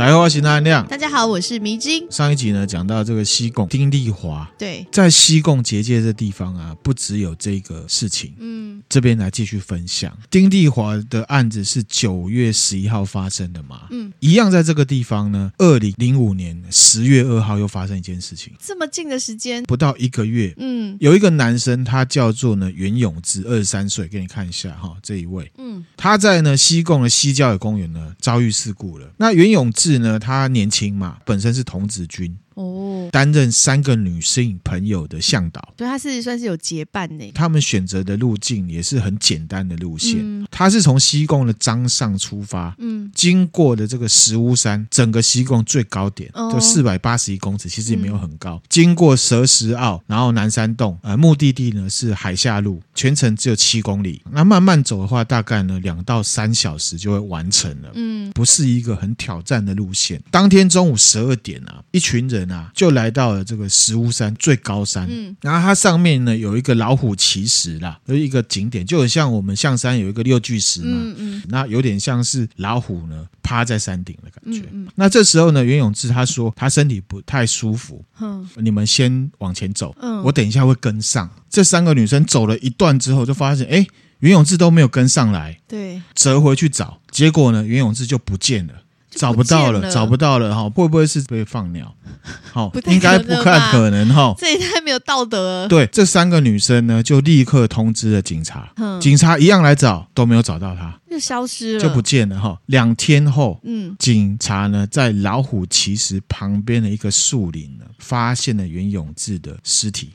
大家好，我是阿亮。大家好，我是迷津。上一集呢，讲到这个西贡丁丽华，对，在西贡结界这地方啊，不只有这个事情。嗯，这边来继续分享丁丽华的案子是九月十一号发生的嘛？嗯，一样在这个地方呢，二零零五年十月二号又发生一件事情，这么近的时间，不到一个月。嗯，有一个男生，他叫做呢袁永志，二十三岁，给你看一下哈，这一位。嗯，他在呢西贡的西郊野公园呢遭遇事故了。那袁永志呢，他年轻嘛，本身是童子军。哦，担任三个女性朋友的向导，对，他是算是有结伴呢。他们选择的路径也是很简单的路线，嗯、他是从西贡的张上出发，嗯，经过的这个石屋山，整个西贡最高点、哦、就四百八十一公尺，其实也没有很高。嗯、经过蛇石坳，然后南山洞，呃，目的地呢是海下路，全程只有七公里。那慢慢走的话，大概呢两到三小时就会完成了，嗯，不是一个很挑战的路线。当天中午十二点啊，一群人。啊，就来到了这个石屋山最高山，嗯，然后它上面呢有一个老虎骑石啦，有一个景点，就很像我们象山有一个六巨石嘛，嗯嗯，那有点像是老虎呢趴在山顶的感觉。嗯，嗯，那这时候呢，袁永志他说他身体不太舒服，嗯，你们先往前走，嗯，我等一下会跟上。这三个女生走了一段之后，就发现哎，袁永志都没有跟上来，对，折回去找，结果呢，袁永志就不见了。找不到了，找不到了哈，会不会是被放鸟？好，应该不太可能哈，这也太没有道德了。对，这三个女生呢，就立刻通知了警察，警察一样来找，都没有找到她，就消失了，就不见了哈。两天后，嗯，警察呢在老虎骑石旁边的一个树林呢，发现了袁永志的尸体。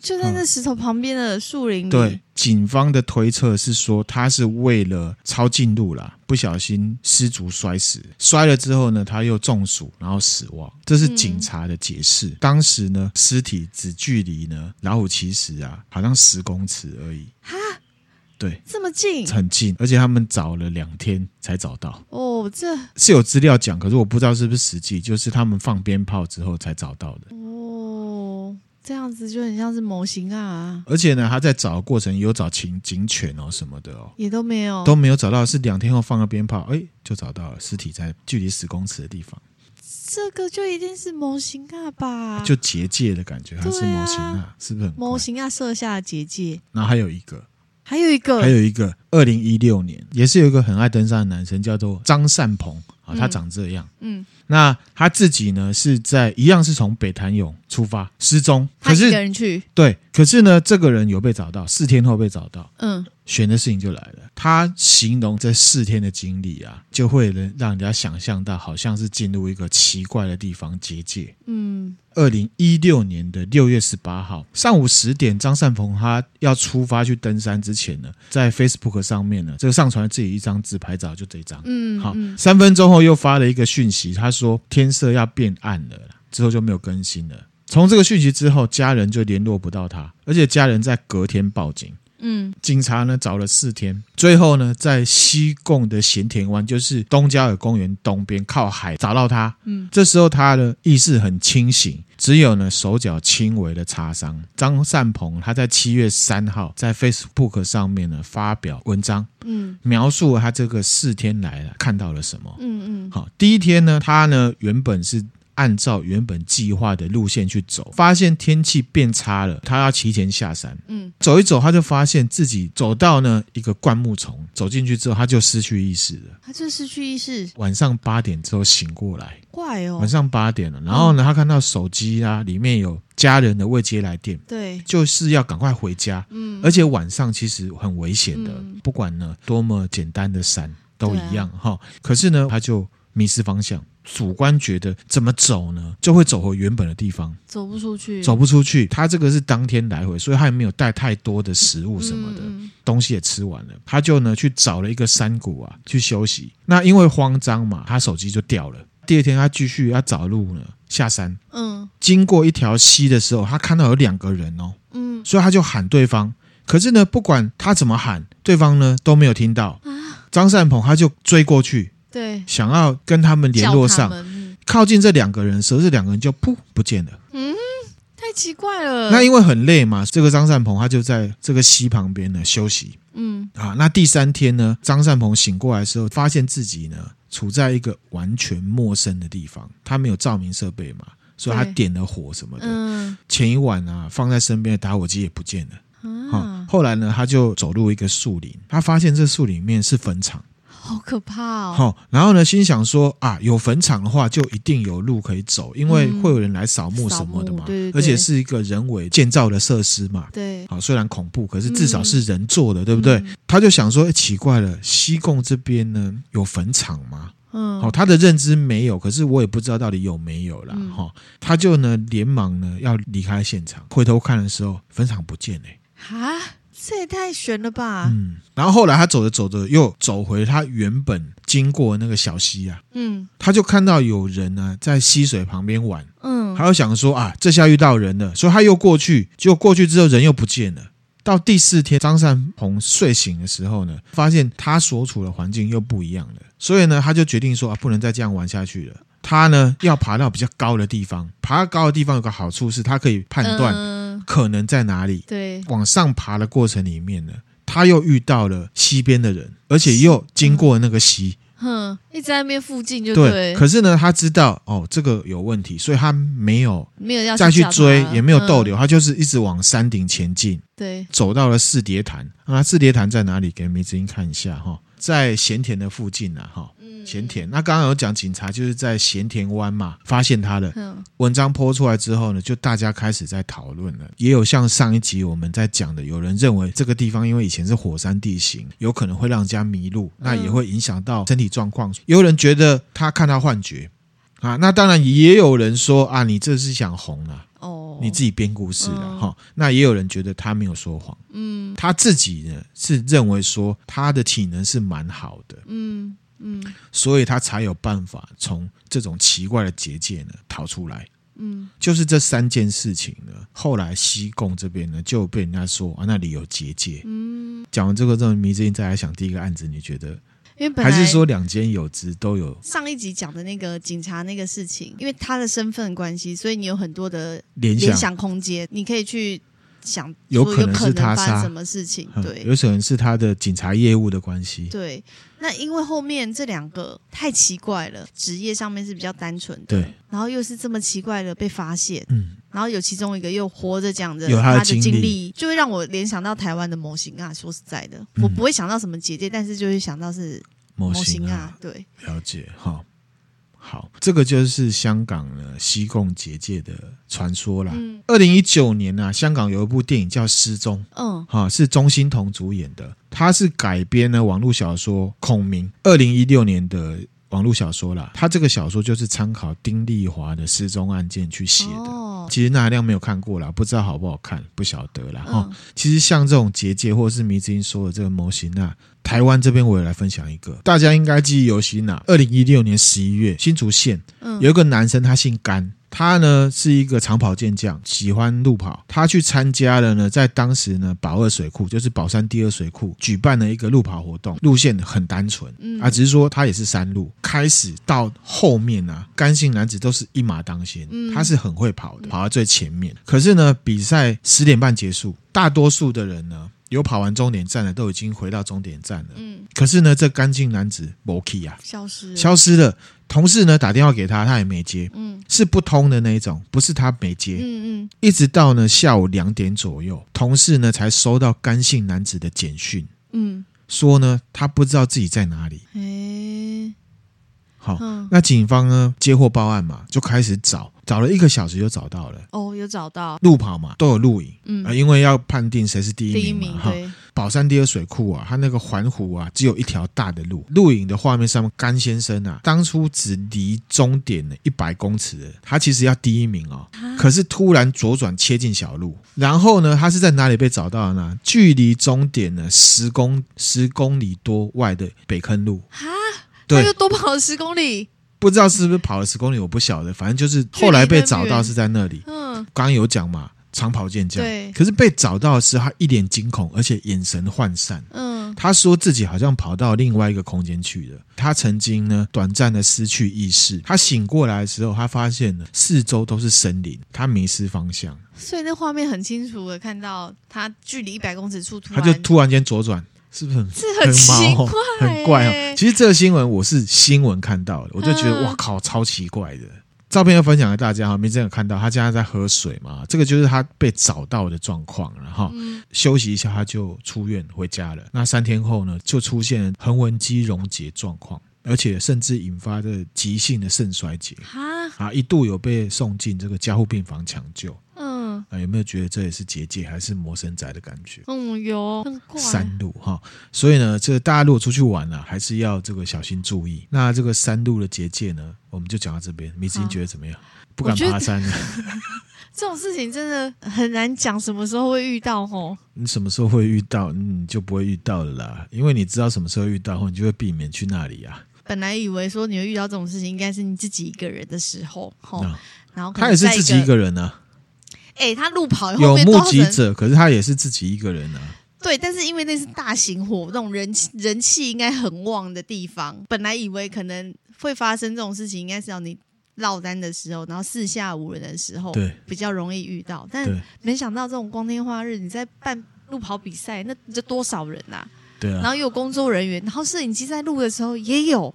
就在那石头旁边的树林里。对，警方的推测是说，他是为了抄近路啦，不小心失足摔死。摔了之后呢，他又中暑，然后死亡。这是警察的解释。嗯、当时呢，尸体只距离呢老虎其实啊，好像十公尺而已。哈，对，这么近，很近，而且他们找了两天才找到。哦，这是有资料讲，可是我不知道是不是实际，就是他们放鞭炮之后才找到的。这样子就很像是模型啊！而且呢，他在找的过程有找警警犬哦什么的哦，也都没有，都没有找到。是两天后放个鞭炮，哎，就找到了尸体在距离十公尺的地方。这个就一定是模型啊吧？就结界的感觉，它是模型啊，是不是很模型啊设下的结界？然后还有一个，还有一个，还有一个，二零一六年也是有一个很爱登山的男生，叫做张善鹏啊，他长这样，嗯。嗯那他自己呢，是在一样是从北潭涌出发失踪，可是他一个人去。对，可是呢，这个人有被找到，四天后被找到，嗯，悬的事情就来了。他形容这四天的经历啊，就会能让人家想象到，好像是进入一个奇怪的地方结界，嗯。二零一六年的六月十八号上午十点，张善鹏他要出发去登山之前呢，在 Facebook 上面呢，这个上传自己一张自拍照，就这张。嗯，好，三分钟后又发了一个讯息，他说天色要变暗了，之后就没有更新了。从这个讯息之后，家人就联络不到他，而且家人在隔天报警。嗯，警察呢找了四天，最后呢在西贡的咸田湾，就是东郊尔公园东边靠海找到他。嗯，这时候他的意识很清醒，只有呢手脚轻微的擦伤。张善鹏他在七月三号在 Facebook 上面呢发表文章，嗯，描述他这个四天来了看到了什么。嗯嗯，好，第一天呢，他呢原本是。按照原本计划的路线去走，发现天气变差了，他要提前下山。嗯，走一走，他就发现自己走到呢一个灌木丛，走进去之后，他就失去意识了。他就失去意识。晚上八点之后醒过来，怪哦。晚上八点了，然后呢，他看到手机啊里面有家人的未接来电，对，就是要赶快回家。嗯，而且晚上其实很危险的，不管呢多么简单的山都一样哈。可是呢，他就迷失方向。主观觉得怎么走呢？就会走回原本的地方，走不出去，走不出去。他这个是当天来回，所以他也没有带太多的食物什么的，嗯、东西也吃完了。他就呢去找了一个山谷啊去休息。那因为慌张嘛，他手机就掉了。第二天他继续要找路呢下山，嗯，经过一条溪的时候，他看到有两个人哦，嗯，所以他就喊对方。可是呢，不管他怎么喊，对方呢都没有听到。啊、张善鹏他就追过去。对，想要跟他们联络上，靠近这两个人的时候，这两个人就噗不见了。嗯，太奇怪了。那因为很累嘛，这个张善鹏他就在这个溪旁边呢休息。嗯啊，那第三天呢，张善鹏醒过来的时候，发现自己呢处在一个完全陌生的地方，他没有照明设备嘛，所以他点了火什么的。嗯，前一晚啊放在身边的打火机也不见了。啊，后来呢，他就走入一个树林，他发现这树里面是坟场。好可怕哦！好，然后呢，心想说啊，有坟场的话，就一定有路可以走，因为会有人来扫墓什么的嘛。对对对，而且是一个人为建造的设施嘛。对。好，虽然恐怖，可是至少是人做的，嗯、对不对？他就想说，哎，奇怪了，西贡这边呢有坟场吗？嗯。好，他的认知没有，可是我也不知道到底有没有啦。哈、嗯，他就呢连忙呢要离开现场，回头看的时候，坟场不见嘞。啊？这也太悬了吧！嗯，然后后来他走着走着，又走回他原本经过的那个小溪啊，嗯，他就看到有人呢在溪水旁边玩，嗯，他又想说啊，这下遇到人了，所以他又过去，结果过去之后人又不见了。到第四天，张善鹏睡醒的时候呢，发现他所处的环境又不一样了，所以呢，他就决定说啊，不能再这样玩下去了。他呢要爬到比较高的地方，爬到高的地方有个好处是，他可以判断。嗯可能在哪里？对，往上爬的过程里面呢，他又遇到了溪边的人，而且又经过那个溪，哼，一直在那边附近就对，对。可是呢，他知道哦，这个有问题，所以他没有没有要再去追，也没有逗留，嗯、他就是一直往山顶前进。对，走到了四叠潭啊，四叠潭在哪里？给梅子英看一下哈，在咸田的附近啊，哈。咸田，那刚刚有讲警察就是在咸田湾嘛，发现他的文章 po 出来之后呢，就大家开始在讨论了。也有像上一集我们在讲的，有人认为这个地方因为以前是火山地形，有可能会让人家迷路，那也会影响到身体状况。有人觉得他看到幻觉。啊，那当然也有人说啊，你这是想红啊，哦，你自己编故事了哈。那也有人觉得他没有说谎，嗯，他自己呢是认为说他的体能是蛮好的，嗯。嗯，所以他才有办法从这种奇怪的结界呢逃出来。嗯，就是这三件事情呢，后来西贡这边呢就被人家说啊，那里有结界。嗯，讲完这个之后，迷之音再来想第一个案子，你觉得？因为本来还是说两间有之都有。上一集讲的那个警察那个事情，因为他的身份关系，所以你有很多的联想，联想空间，你可以去。想有可能是他杀什么事情？对，有可能是他的警察业务的关系。对，那因为后面这两个太奇怪了，职业上面是比较单纯的，对，然后又是这么奇怪的被发现，嗯，然后有其中一个又活着讲着有他的经历，就会让我联想到台湾的模型啊。说实在的，我不会想到什么姐姐，但是就会想到是模型啊。对，了解哈。好，这个就是香港呢西贡结界的传说啦。二零一九年呢、啊，香港有一部电影叫《失踪》，嗯，哈，是钟欣桐主演的，它是改编呢网络小说《孔明》二零一六年的网络小说啦。他这个小说就是参考丁丽华的失踪案件去写的。哦，其实那亮没有看过啦，不知道好不好看，不晓得啦。哈、嗯，其实像这种结界或者是迷之音说的这个模型啊。台湾这边我也来分享一个，大家应该记忆犹新啦。二零一六年十一月，新竹县有一个男生，他姓甘，他呢是一个长跑健将，喜欢路跑。他去参加了呢，在当时呢宝二水库，就是宝山第二水库举办了一个路跑活动，路线很单纯，啊，只是说他也是山路。开始到后面啊，干性男子都是一马当先，他是很会跑的，跑到最前面。可是呢，比赛十点半结束，大多数的人呢。有跑完终点站的都已经回到终点站了。嗯，可是呢，这干净男子没去啊，消失，消失了。同事呢打电话给他，他也没接。嗯，是不通的那一种，不是他没接。嗯嗯，一直到呢下午两点左右，同事呢才收到干姓男子的简讯。嗯，说呢他不知道自己在哪里。诶，好，那警方呢接获报案嘛，就开始找。找了一个小时就找到了哦，有找到路跑嘛，都有录影，嗯啊，因为要判定谁是第一名嘛，哈。宝山第二水库啊，它那个环湖啊，只有一条大的路。录影的画面上面，甘先生啊，当初只离终点呢一百公尺，他其实要第一名哦，可是突然左转切进小路，然后呢，他是在哪里被找到的呢？距离终点呢十公十公里多外的北坑路哈，对，他又多跑了十公里。不知道是不是跑了十公里，我不晓得。反正就是后来被找到是在那里。嗯，刚刚有讲嘛，长跑健将。对。可是被找到的时候，他一脸惊恐，而且眼神涣散。嗯。他说自己好像跑到另外一个空间去了。他曾经呢，短暂的失去意识。他醒过来的时候，他发现了四周都是森林，他迷失方向。所以那画面很清楚的看到他距离一百公尺处，他就突然间左转，是不是很 很奇怪，很怪哦？其实这个新闻我是新闻看到的，我就觉得哇靠，超奇怪的。照片要分享给大家哈，明真有看到他家在喝水嘛？这个就是他被找到的状况，然后休息一下他就出院回家了。那三天后呢，就出现横纹肌溶解状况，而且甚至引发的急性的肾衰竭啊，一度有被送进这个加护病房抢救。啊，有没有觉得这也是结界，还是魔神宅的感觉？嗯，有很怪。山路哈，所以呢，这个大家如果出去玩啊，还是要这个小心注意。那这个山路的结界呢，我们就讲到这边。米子英觉得怎么样？不敢爬山了。这种事情真的很难讲，什么时候会遇到哦？你什么时候会遇到，你就不会遇到了啦。因为你知道什么时候遇到后，你就会避免去那里啊。本来以为说你会遇到这种事情，应该是你自己一个人的时候，吼。然后他也是自己一个人呢。哎、欸，他路跑后有目击者，可是他也是自己一个人啊。对，但是因为那是大型活动，人气人气应该很旺的地方，本来以为可能会发生这种事情，应该是要你落单的时候，然后四下无人的时候，对，比较容易遇到。但没想到这种光天化日，你在办路跑比赛，那这多少人啊？对啊，然后又有工作人员，然后摄影机在录的时候也有，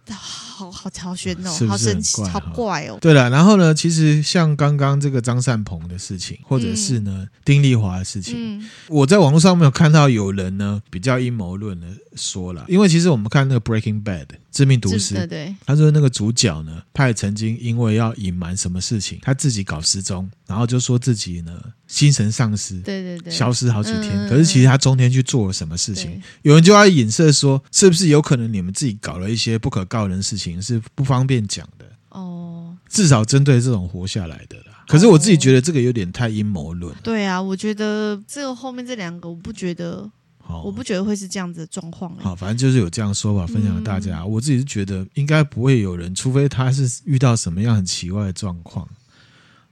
好好超炫哦，是是好神奇，好怪哦。对了，然后呢，其实像刚刚这个张善鹏的事情，或者是呢、嗯、丁丽华的事情，嗯、我在网络上没有看到有人呢比较阴谋论的说了，因为其实我们看那个 Breaking Bad 致命毒师，对对，他说那个主角呢，他也曾经因为要隐瞒什么事情，他自己搞失踪，然后就说自己呢精神丧失，对对对，消失好几天，嗯、可是其实他中间去做了什么事情，有人就要影射说，是不是有可能你们自己搞了一些不可告人的事情，是不方便讲的哦。至少针对这种活下来的啦。可是我自己觉得这个有点太阴谋论。对啊，我觉得这个后面这两个，我不觉得，我不觉得会是这样子的状况。好，反正就是有这样说法分享给大家。嗯、我自己是觉得应该不会有人，除非他是遇到什么样很奇怪的状况，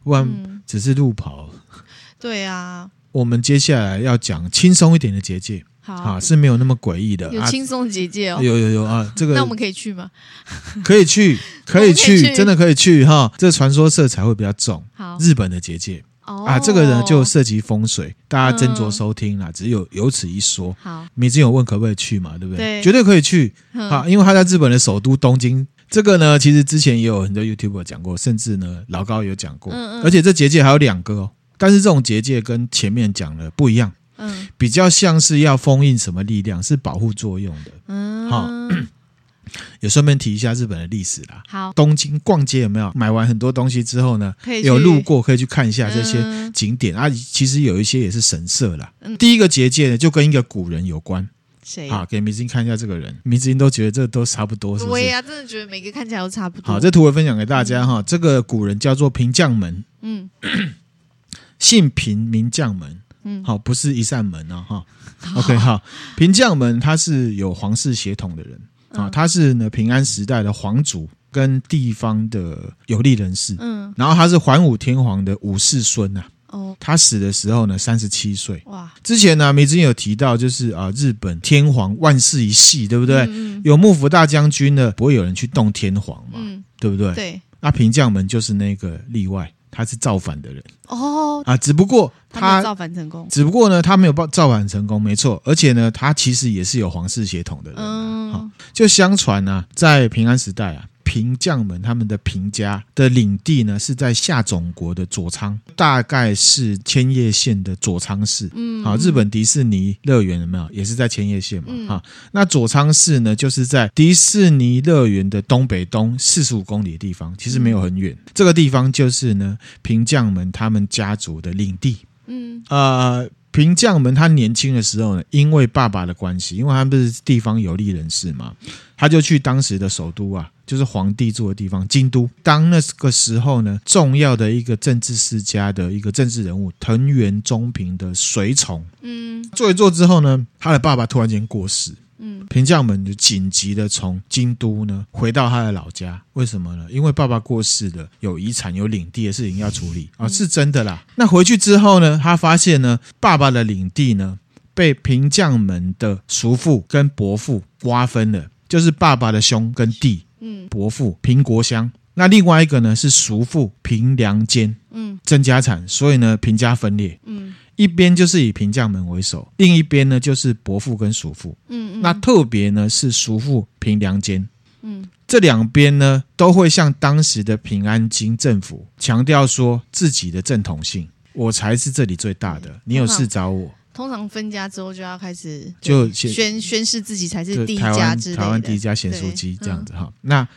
不然只是路跑。嗯、对啊，我们接下来要讲轻松一点的结界。啊，是没有那么诡异的，有轻松结界哦，有有有啊，这个那我们可以去吗？可以去，可以去，真的可以去哈。这个传说色彩会比较重。好，日本的结界啊，这个呢就涉及风水，大家斟酌收听啦。只有有此一说。好，米子有问可不可以去嘛？对不对？绝对可以去啊，因为他在日本的首都东京。这个呢，其实之前也有很多 YouTuber 讲过，甚至呢老高有讲过。而且这结界还有两个哦，但是这种结界跟前面讲的不一样。嗯，比较像是要封印什么力量，是保护作用的。嗯，好，也顺便提一下日本的历史啦。好，东京逛街有没有买完很多东西之后呢？有路过可以去看一下这些景点啊。其实有一些也是神社啦。嗯，第一个结界呢，就跟一个古人有关。谁？好，给明星看一下这个人。明星都觉得这都差不多，是不是？对呀，真的觉得每个看起来都差不多。好，这图我分享给大家哈。这个古人叫做平将门。嗯，姓平，名将门。嗯，好，不是一扇门啊，哈。OK，好，平将门他是有皇室血统的人啊，他是呢平安时代的皇族跟地方的有力人士，嗯，然后他是桓武天皇的五世孙呐，哦，他死的时候呢三十七岁，哇，之前呢梅子有提到就是啊日本天皇万世一系，对不对？嗯，有幕府大将军呢，不会有人去动天皇嘛，嗯，对不对？对，那平将门就是那个例外。他是造反的人哦啊，只不过他造反成功，只不过呢，他没有造造反成功，没错，而且呢，他其实也是有皇室血统的人。嗯，好，就相传呢，在平安时代啊。平将门他们的平家的领地呢，是在下总国的佐仓，大概是千叶县的佐仓市。嗯，好，日本迪士尼乐园有没有？也是在千叶县嘛。好，那佐仓市呢，就是在迪士尼乐园的东北东四十五公里的地方，其实没有很远。这个地方就是呢，平将门他们家族的领地。嗯，呃。平将门他年轻的时候呢，因为爸爸的关系，因为他不是地方有利人士嘛，他就去当时的首都啊，就是皇帝住的地方京都。当那个时候呢，重要的一个政治世家的一个政治人物藤原忠平的随从，嗯，做一做之后呢，他的爸爸突然间过世。嗯，平将门就紧急的从京都呢回到他的老家，为什么呢？因为爸爸过世了，有遗产、有领地的事情要处理。啊，是真的啦。那回去之后呢，他发现呢，爸爸的领地呢被平将门的叔父跟伯父瓜分了，就是爸爸的兄跟弟，嗯，伯父平国乡。那另外一个呢是叔父平良间，嗯，争家产，所以呢平家分裂，嗯，一边就是以平将门为首，另一边呢就是伯父跟叔父，嗯，嗯，那特别呢是叔父平良间，嗯，这两边呢都会向当时的平安京政府强调说自己的正统性，我才是这里最大的，你有事找我。通常分家之后就要开始就宣宣誓自己才是第一家之类的，台湾第一家咸酥鸡这样子哈，那。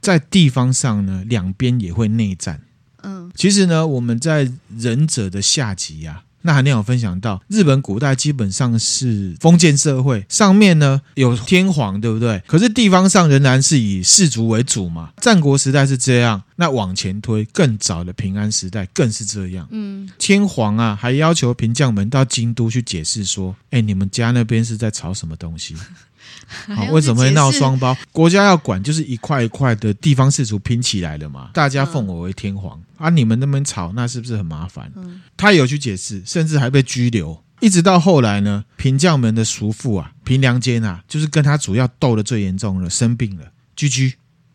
在地方上呢，两边也会内战。嗯，其实呢，我们在忍者的下集啊，那还没有分享到，日本古代基本上是封建社会，上面呢有天皇，对不对？可是地方上仍然是以氏族为主嘛。战国时代是这样，那往前推更早的平安时代更是这样。嗯，天皇啊，还要求平将们到京都去解释说：“哎，你们家那边是在吵什么东西？”好，为什么会闹双胞？国家要管，就是一块一块的地方氏族拼起来了嘛。大家奉我为天皇，啊，你们那边吵，那是不是很麻烦？他有去解释，甚至还被拘留。一直到后来呢，平将门的叔父啊，平良间啊，就是跟他主要斗的最严重了，生病了，居居。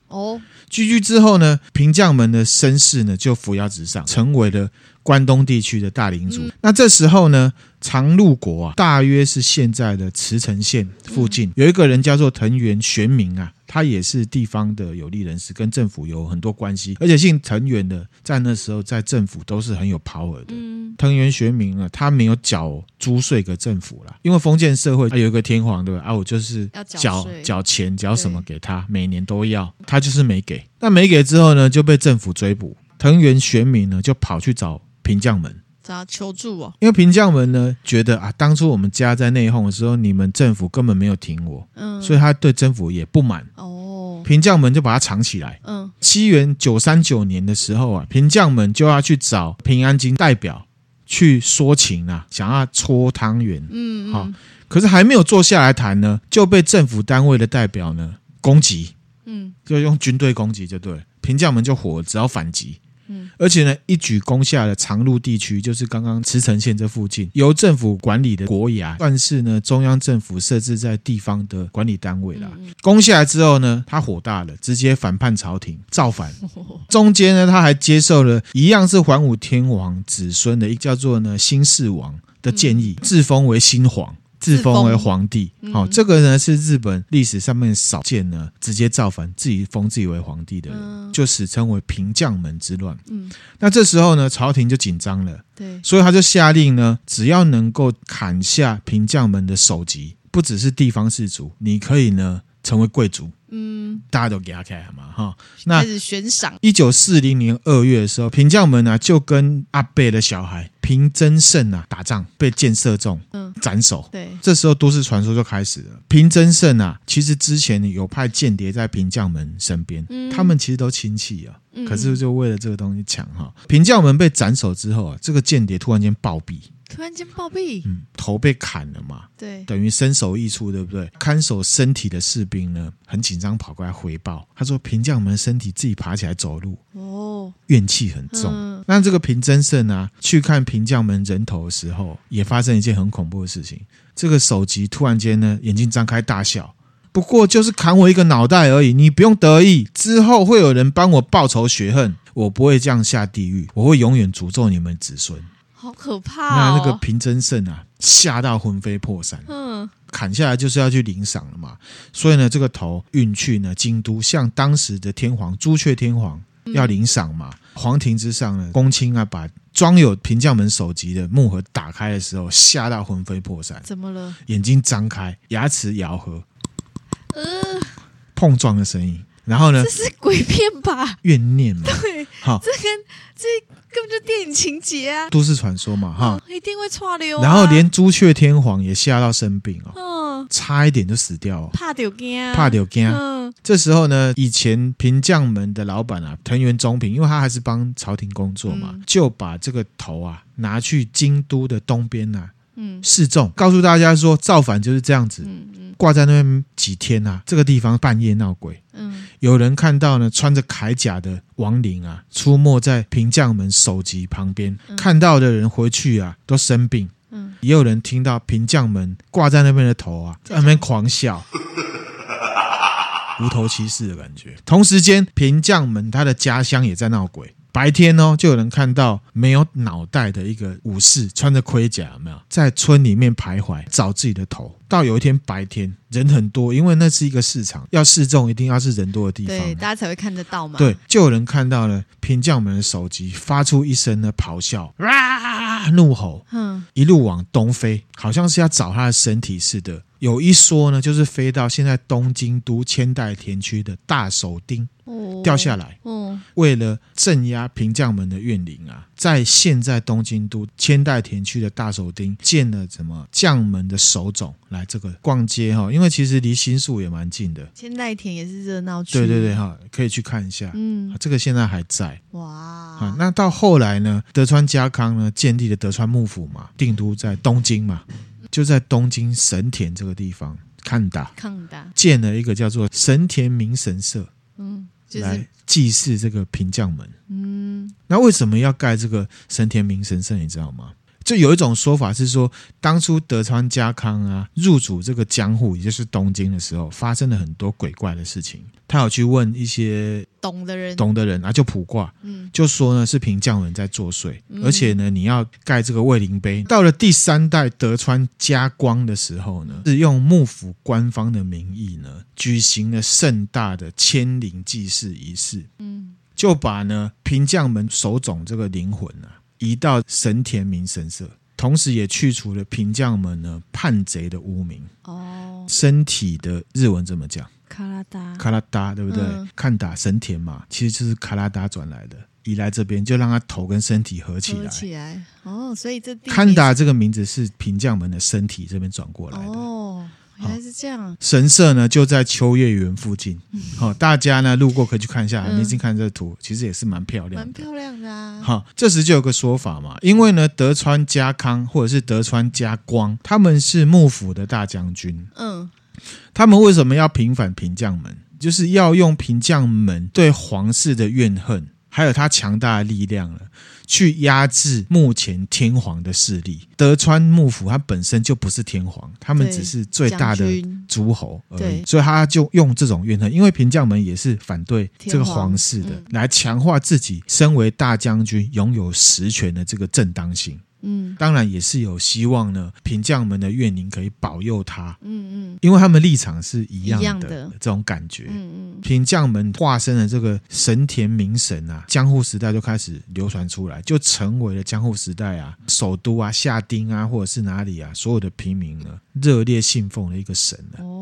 哦，居居之后呢，平将门的身世呢就扶摇直上，成为了关东地区的大领主。嗯、那这时候呢，长鹿国啊，大约是现在的茨城县附近，嗯、有一个人叫做藤原玄明啊。他也是地方的有利人士，跟政府有很多关系，而且姓藤原的，在那时候在政府都是很有 power 的。嗯，藤原玄明啊，他没有缴租税给政府啦，因为封建社会有一个天皇，对吧？啊，我就是缴缴钱，缴什么给他，每年都要，他就是没给。那没给之后呢，就被政府追捕。藤原玄明呢，就跑去找平将门。找他求助哦，因为平将们呢觉得啊，当初我们家在内讧的时候，你们政府根本没有停我，嗯，所以他对政府也不满。哦。平将们就把他藏起来，嗯。西元九三九年的时候啊，平将们就要去找平安京代表去说情啊，想要搓汤圆，嗯，好，可是还没有坐下来谈呢，就被政府单位的代表呢攻击，嗯，就用军队攻击就对了，平将们就火，只要反击。嗯，而且呢，一举攻下了长鹿地区，就是刚刚茨城县这附近，由政府管理的国衙，算是呢中央政府设置在地方的管理单位啦。攻下来之后呢，他火大了，直接反叛朝廷，造反。中间呢，他还接受了一样是桓武天王子孙的一个叫做呢新市王的建议，自封为新皇。自封为皇帝，好、哦，这个呢是日本历史上面少见呢，直接造反，自己封自己为皇帝的人，嗯、就史称为平将门之乱。嗯，那这时候呢，朝廷就紧张了，对，所以他就下令呢，只要能够砍下平将门的首级，不只是地方士族，你可以呢成为贵族。嗯，大家都给他开了嘛，哈，那开始悬赏。一九四零年二月的时候，平将门啊就跟阿伯的小孩平真胜啊打仗，被箭射中，嗯，斩首。对，这时候都市传说就开始了。平真胜啊，其实之前有派间谍在平将门身边，嗯，他们其实都亲戚啊，可是就为了这个东西抢哈。平将门被斩首之后啊，这个间谍突然间暴毙。突然间暴毙，嗯，头被砍了嘛，对，等于身首异处，对不对？看守身体的士兵呢，很紧张，跑过来回报，他说平将门身体自己爬起来走路，哦，怨气很重。嗯、那这个平真胜啊，去看平将门人头的时候，也发生一件很恐怖的事情。这个首级突然间呢，眼睛张开大笑，不过就是砍我一个脑袋而已，你不用得意，之后会有人帮我报仇雪恨，我不会这样下地狱，我会永远诅咒你们子孙。好可怕、哦！那那个平真胜啊，吓到魂飞魄散。嗯，砍下来就是要去领赏了嘛。所以呢，这个头运去呢京都，向当时的天皇朱雀天皇要领赏嘛。嗯、皇庭之上呢，公卿啊，把装有平将门首级的木盒打开的时候，吓到魂飞魄散。怎么了？眼睛张开，牙齿咬合，呃，碰撞的声音。然后呢？这是鬼片吧？怨念嘛。对，好，这跟这根本就电影情节啊，都市传说嘛，哈、哦，一定会串流、啊。然后连朱雀天皇也吓到生病哦，嗯，差一点就死掉了，怕丢惊，怕丢惊。嗯，这时候呢，以前平将门的老板啊，藤原忠平，因为他还是帮朝廷工作嘛，嗯、就把这个头啊拿去京都的东边啊。嗯，示众告诉大家说，造反就是这样子。嗯嗯，挂在那边几天啊，这个地方半夜闹鬼。嗯，有人看到呢，穿着铠甲的亡灵啊，出没在平将门首级旁边。看到的人回去啊，都生病。嗯，也有人听到平将门挂在那边的头啊，在那边狂笑，无头骑士的感觉。同时间，平将门他的家乡也在闹鬼。白天哦，就有人看到没有脑袋的一个武士，穿着盔甲，有没有在村里面徘徊找自己的头？到有一天白天人很多，因为那是一个市场，要示众一定要是人多的地方，对，大家才会看得到嘛。对，就有人看到了平将们的首级发出一声的咆哮，啊，怒吼，嗯，一路往东飞，好像是要找他的身体似的。有一说呢，就是飞到现在东京都千代田区的大手町掉下来。嗯，为了镇压平将门的怨灵啊，在现在东京都千代田区的大手町建了什么将门的手冢来这个逛街哈，因为其实离新宿也蛮近的。千代田也是热闹区，对对对哈，可以去看一下。嗯，这个现在还在。哇，那到后来呢，德川家康呢建立了德川幕府嘛，定都在东京嘛。就在东京神田这个地方，看打看打建了一个叫做神田明神社，嗯，来祭祀这个平将门，嗯，那为什么要盖这个神田明神社？你知道吗？就有一种说法是说，当初德川家康啊入主这个江户，也就是东京的时候，发生了很多鬼怪的事情。他有去问一些懂的人，懂的人啊，就卜卦，嗯，就说呢是平将门在作祟，嗯、而且呢你要盖这个卫灵碑。到了第三代德川家光的时候呢，是用幕府官方的名义呢，举行了盛大的迁灵祭祀仪式，嗯，就把呢平将门手冢这个灵魂啊。移到神田明神社，同时也去除了平将门呢叛贼的污名。哦，身体的日文怎么讲？卡拉达，卡拉达，对不对？嗯、看打神田嘛，其实就是卡拉达转来的，移来这边就让他头跟身体合起来。合起来哦，所以这看打这个名字是平将门的身体这边转过来的。哦。原来是这样，神社呢就在秋叶原附近。好，大家呢路过可以去看一下。你先看这个图，其实也是蛮漂亮的，蛮漂亮的啊。好，这时就有个说法嘛，因为呢德川家康或者是德川家光，他们是幕府的大将军。嗯，他们为什么要平反平将门？就是要用平将门对皇室的怨恨，还有他强大的力量了。去压制目前天皇的势力。德川幕府他本身就不是天皇，他们只是最大的诸侯而已，所以他就用这种怨恨，因为平将门也是反对这个皇室的，来强化自己身为大将军拥有实权的这个正当性。嗯，当然也是有希望呢。平将们的怨灵可以保佑他，嗯嗯，因为他们立场是一样的，样的这种感觉。嗯嗯，平将门化身的这个神田明神啊，江户时代就开始流传出来，就成为了江户时代啊首都啊下町啊或者是哪里啊所有的平民呢热烈信奉的一个神了。哦，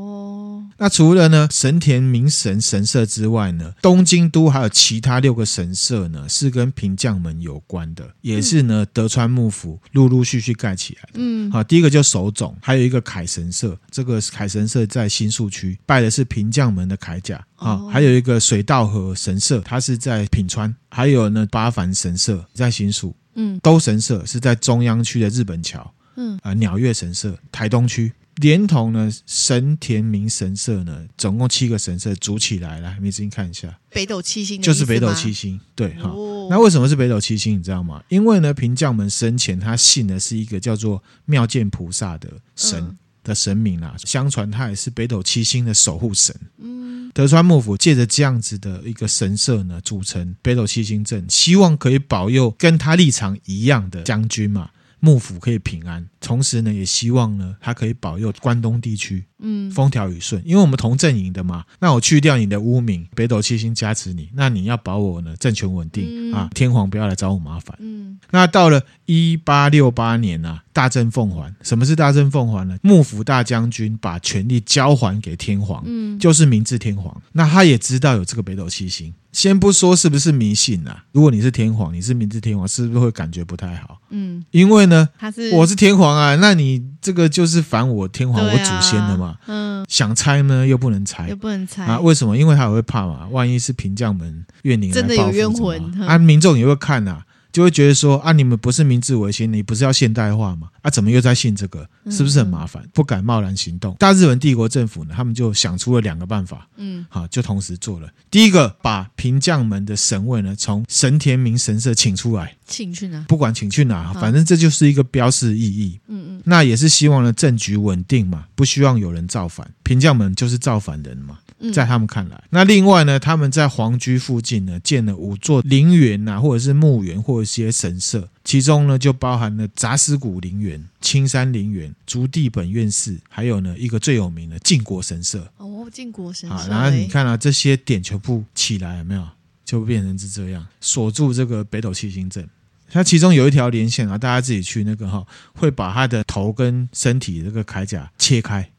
那除了呢神田明神神社之外呢，东京都还有其他六个神社呢是跟平将门有关的，也是呢德川幕府。陆陆续续盖起来的，嗯，好，第一个就手冢，还有一个凯神社，这个凯神社在新宿区，拜的是平将门的铠甲，啊、哦，还有一个水道河神社，它是在品川，还有呢八幡神社在新宿，嗯，都神社是在中央区的日本桥，嗯，啊鸟月神社台东区。连同呢神田明神社呢，总共七个神社组起来，来，你仔细看一下，北斗七星就是北斗七星，对哈。哦、那为什么是北斗七星？你知道吗？因为呢，平将门生前他信的是一个叫做妙见菩萨的神的神明啊，相传他也是北斗七星的守护神。嗯，德川幕府借着这样子的一个神社呢，组成北斗七星阵，希望可以保佑跟他立场一样的将军嘛。幕府可以平安，同时呢，也希望呢，他可以保佑关东地区，嗯，风调雨顺。因为我们同阵营的嘛，那我去掉你的污名，北斗七星加持你，那你要保我呢，政权稳定、嗯、啊，天皇不要来找我麻烦。嗯，那到了一八六八年啊，大政奉还。什么是大政奉还呢？幕府大将军把权力交还给天皇，嗯，就是明治天皇。那他也知道有这个北斗七星。先不说是不是迷信呐、啊，如果你是天皇，你是明治天皇，是不是会感觉不太好？嗯，因为呢，他是我是天皇啊，那你这个就是反我天皇、啊、我祖先的嘛。嗯，想拆呢又不能拆，又不能拆啊？为什么？因为他也会怕嘛，万一是平将门怨灵来的有冤魂啊，民众也会看呐、啊。就会觉得说啊，你们不是明治维新，你不是要现代化吗？啊，怎么又在信这个？是不是很麻烦？不敢贸然行动。大日本帝国政府呢，他们就想出了两个办法，嗯，好，就同时做了。第一个，把平将门的神位呢，从神田明神社请出来，请去哪？不管请去哪，反正这就是一个标示意义。嗯嗯。那也是希望呢政局稳定嘛，不希望有人造反。平将门就是造反人嘛。在他们看来，那另外呢，他们在皇居附近呢建了五座陵园啊，或者是墓园，或者一些神社，其中呢就包含了杂司谷陵园、青山陵园、竹地本院寺，还有呢一个最有名的靖国神社。哦，靖国神社。啊，然后你看啊，这些点全部起来有没有？就变成是这样，锁住这个北斗七星阵。它其中有一条连线啊，大家自己去那个哈，会把他的头跟身体这个铠甲切开。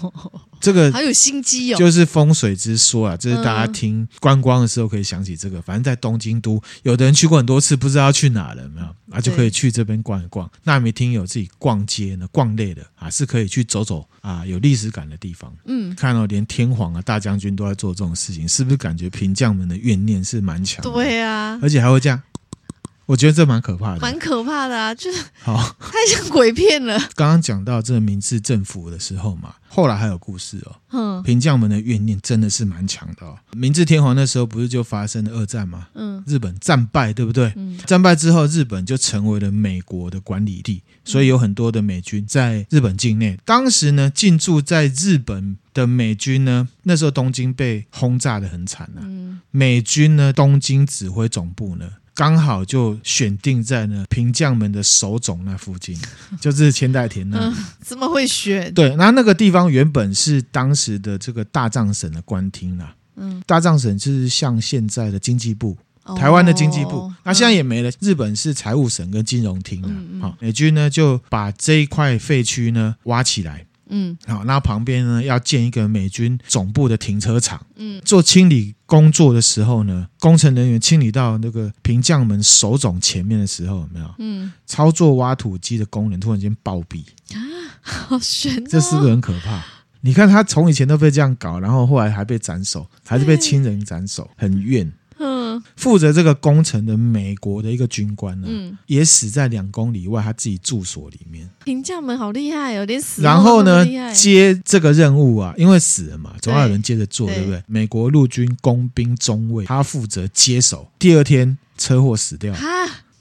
这个好有心机哦，就是风水之说啊，这是大家听观光的时候可以想起这个。反正，在东京都，有的人去过很多次，不知道要去哪了，没有啊，就可以去这边逛一逛。那没听有自己逛街呢，逛累了啊，是可以去走走啊，有历史感的地方。嗯，看到连天皇啊、大将军都在做这种事情，是不是感觉平将们的怨念是蛮强的？对啊，而且还会这样。我觉得这蛮可怕的，蛮可怕的啊！就是好，太像鬼片了。刚刚讲到这个明治政府的时候嘛，后来还有故事哦。嗯，平将门的怨念真的是蛮强的哦。明治天皇那时候不是就发生了二战吗？嗯，日本战败，对不对？嗯，战败之后，日本就成为了美国的管理地，所以有很多的美军在日本境内。当时呢，进驻在日本的美军呢，那时候东京被轰炸的很惨啊。嗯，美军呢，东京指挥总部呢。刚好就选定在呢平将门的首冢那附近，就是千代田那里。嗯，怎么会选？对，那那个地方原本是当时的这个大藏省的官厅啦。嗯，大藏省就是像现在的经济部，台湾的经济部。哦，那现在也没了。日本是财务省跟金融厅了。好，美军呢就把这一块废墟呢挖起来。嗯，好，那旁边呢要建一个美军总部的停车场。嗯，做清理工作的时候呢，工程人员清理到那个平将门首总前面的时候，有没有？嗯，操作挖土机的工人突然间暴毙啊，好悬！这是不是很可怕？你看他从以前都被这样搞，然后后来还被斩首，还是被亲人斩首，很怨。负责这个工程的美国的一个军官呢，嗯、也死在两公里外他自己住所里面。评价们好厉害，有点死。然后呢，接这个任务啊，因为死了嘛，总要有人接着做，对，对不对？美国陆军工兵中尉他负责接手。第二天车祸死掉，哈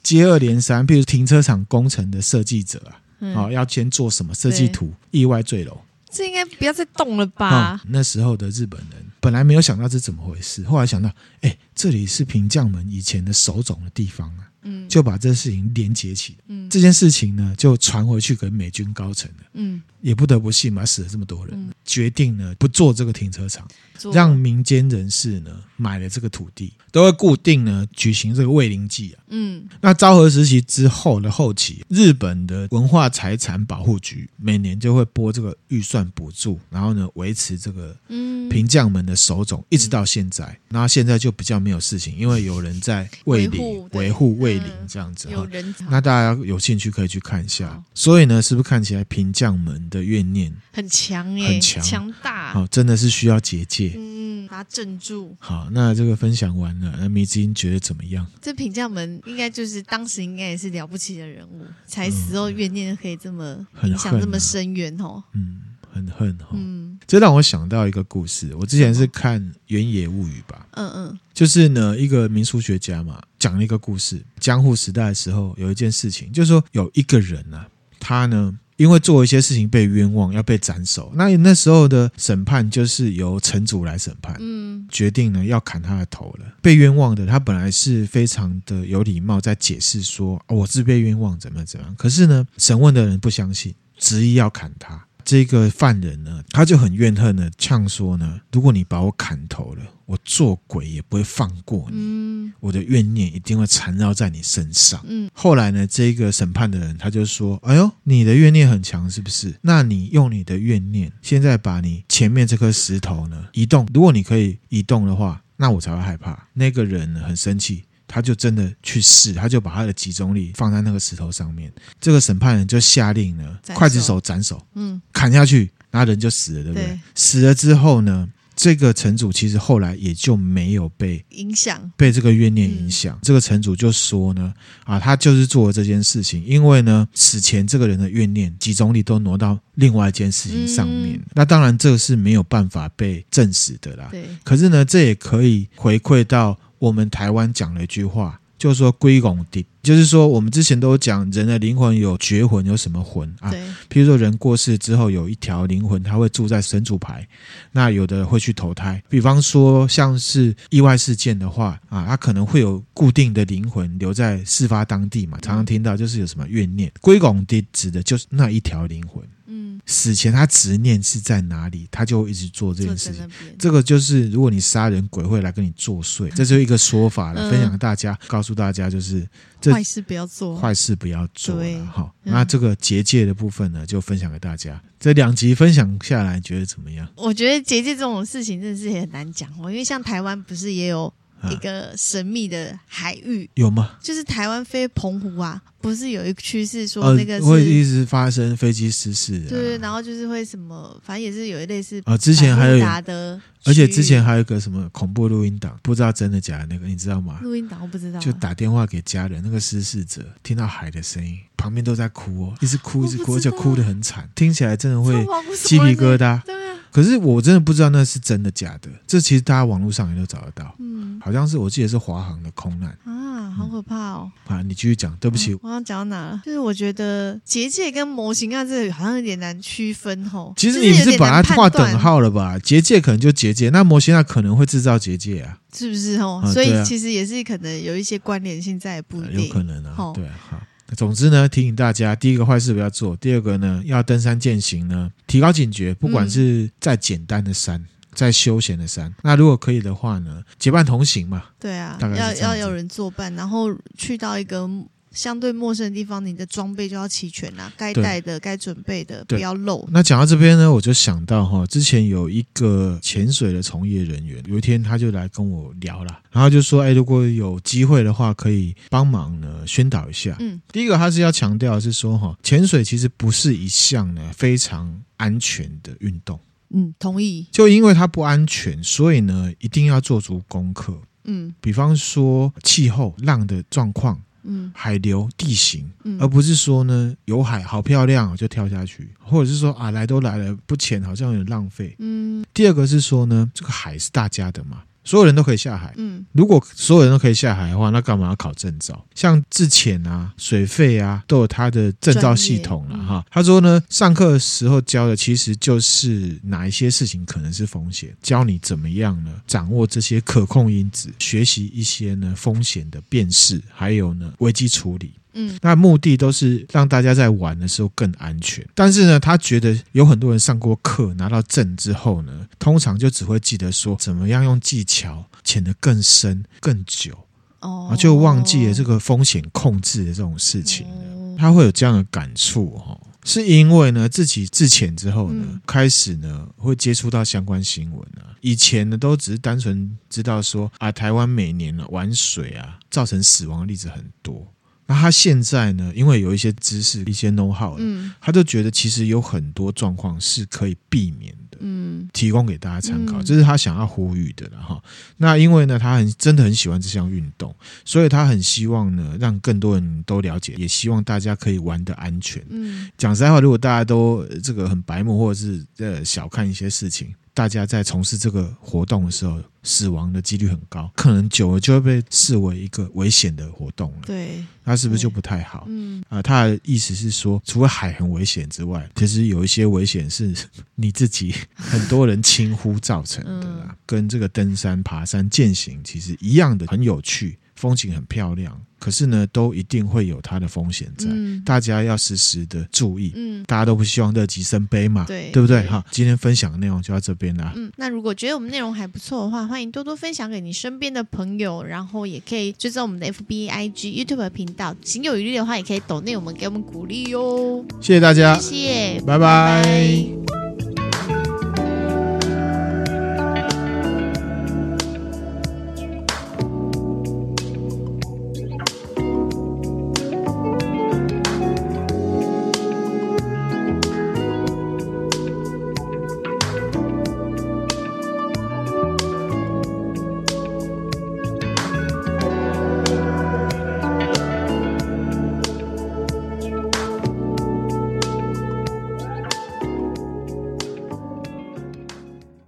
接二连三，譬如停车场工程的设计者啊，嗯、好要先做什么设计图，意外坠楼。这应该不要再动了吧？嗯、那时候的日本人。本来没有想到这是怎么回事，后来想到，哎，这里是平将门以前的首总的地方啊，嗯，就把这事情连接起来，嗯，这件事情呢就传回去给美军高层了，嗯，也不得不信嘛，死了这么多人，嗯、决定呢不做这个停车场，做让民间人士呢买了这个土地。都会固定呢举行这个慰灵祭啊，嗯，那昭和时期之后的后期，日本的文化财产保护局每年就会拨这个预算补助，然后呢维持这个嗯。平将门的手冢，一直到现在，那、嗯、现在就比较没有事情，因为有人在慰灵维护慰灵这样子哈，有人那大家有兴趣可以去看一下，所以呢，是不是看起来平将门的怨念很强耶，很强？强大，好，真的是需要结界。嗯把他镇住。好，那这个分享完了，那迷之音觉得怎么样？这平将门应该就是当时应该也是了不起的人物，才死后怨念可以这么影响这么深远哦。嗯，很恨哦。嗯，这让我想到一个故事。我之前是看《原野物语》吧。嗯嗯，就是呢，一个民俗学家嘛，讲了一个故事。江户时代的时候，有一件事情，就是说有一个人啊，他呢。因为做一些事情被冤枉，要被斩首。那那时候的审判就是由城主来审判，嗯，决定呢要砍他的头了。被冤枉的他本来是非常的有礼貌，在解释说，哦，我是被冤枉，怎么怎么样。可是呢，审问的人不相信，执意要砍他。这个犯人呢，他就很怨恨的呛说呢：“如果你把我砍头了，我做鬼也不会放过你。嗯，我的怨念一定会缠绕在你身上。”嗯，后来呢，这个审判的人他就说：“哎呦，你的怨念很强是不是？那你用你的怨念，现在把你前面这颗石头呢移动。如果你可以移动的话，那我才会害怕。”那个人很生气。他就真的去试，他就把他的集中力放在那个石头上面。这个审判人就下令了，刽子手斩首，嗯，砍下去，那人就死了，对不对？对，死了之后呢，这个城主其实后来也就没有被影响，被这个怨念影响。嗯、这个城主就说呢，啊，他就是做了这件事情，因为呢，死前这个人的怨念集中力都挪到另外一件事情上面。嗯、那当然，这个是没有办法被证实的啦。对，可是呢，这也可以回馈到。我们台湾讲了一句话，就是说龟拱地，就是说我们之前都讲人的灵魂有绝魂，有什么魂啊？对，譬如说人过世之后有一条灵魂，他会住在神主牌，那有的会去投胎。比方说像是意外事件的话啊，他可能会有固定的灵魂留在事发当地嘛，常常听到就是有什么怨念，归拱的指的就是那一条灵魂。嗯死前他执念是在哪里，他就一直做这件事情。这个就是如果你杀人，鬼会来跟你作祟，这就是一个说法了。分享给大家，告诉大家就是坏事不要做，坏事不要做。好，那这个结界的部分呢，就分享给大家。这两集分享下来，觉得怎么样？我觉得结界这种事情真的是也很难讲哦，因为像台湾不是也有。一个神秘的海域有吗？就是台湾飞澎湖啊，不是有一个趋势说那个是会一直发生飞机失事？对，然后就是会什么，反正也是有一类似啊。之前还有的，而且之前还有一个什么恐怖录音档，不知道真的假的那个，你知道吗？录音档我不知道，就打电话给家人，那个失事者听到海的声音，旁边都在哭哦，一直哭一直哭，而且哭得很惨，听起来真的会鸡皮疙瘩。可是我真的不知道那是真的假的，这其实大家网络上也都找得到。嗯，好像是我记得是华航的空难啊，好可怕哦！啊，你继续讲，对不起，我刚刚讲到哪了？就是我觉得结界跟模型啊，这个好像有点难区分吼。其实你是把它划等号了吧？结界可能就结界，那模型啊可能会制造结界啊，是不是吼？所以其实也是可能有一些关联性在，不一定有可能啊。对，好。总之呢，提醒大家，第一个坏事不要做，第二个呢，要登山健行呢，提高警觉。不管是再简单的山，再休闲的山，那如果可以的话呢，结伴同行嘛。对啊，要要有人作伴，然后去到一个。相对陌生的地方，你的装备就要齐全啦，该带的、该准备的不要漏。那讲到这边呢，我就想到哈，之前有一个潜水的从业人员，有一天他就来跟我聊了，然后就说：“哎，如果有机会的话，可以帮忙呢宣导一下。”嗯，第一个他是要强调的是说哈，潜水其实不是一项呢非常安全的运动。嗯，同意。就因为它不安全，所以呢一定要做足功课。嗯，比方说气候、浪的状况。嗯，海流、地形，嗯，而不是说呢，有海好漂亮就跳下去，或者是说啊，来都来了不潜好像有点浪费。嗯，第二个是说呢，这个海是大家的嘛。所有人都可以下海。嗯，如果所有人都可以下海的话，那干嘛要考证照？像自潜啊、水费啊，都有它的证照系统了哈。他说呢，上课时候教的其实就是哪一些事情可能是风险，教你怎么样呢，掌握这些可控因子，学习一些呢风险的辨识，还有呢危机处理。嗯，那目的都是让大家在玩的时候更安全。但是呢，他觉得有很多人上过课拿到证之后呢，通常就只会记得说怎么样用技巧潜得更深更久，哦，就忘记了这个风险控制的这种事情。他会有这样的感触哈，是因为呢自己自潜之后呢，开始呢会接触到相关新闻啊。以前呢都只是单纯知道说啊，台湾每年呢玩水啊造成死亡的例子很多。那他现在呢？因为有一些知识、一些 know how，嗯，他就觉得其实有很多状况是可以避免的，嗯，提供给大家参考，这是他想要呼吁的了哈。那因为呢，他很真的很喜欢这项运动，所以他很希望呢，让更多人都了解，也希望大家可以玩的安全。嗯，讲实在话，如果大家都这个很白目，或者是呃小看一些事情。大家在从事这个活动的时候，死亡的几率很高，可能久了就会被视为一个危险的活动了。对，那是不是就不太好？嗯啊，他的意思是说，除了海很危险之外，其实有一些危险是 你自己很多人轻忽造成的啦。嗯、跟这个登山、爬山、健行其实一样的，很有趣。风景很漂亮，可是呢，都一定会有它的风险在，嗯、大家要时时的注意。嗯，大家都不希望乐极生悲嘛，对，对不对？好，今天分享的内容就到这边啦。嗯，那如果觉得我们内容还不错的话，欢迎多多分享给你身边的朋友，然后也可以追踪我们的 FB、IG、YouTube 频道。行有余力的话，也可以抖内我们，给我们鼓励哟。谢谢大家，谢谢，拜拜。拜拜。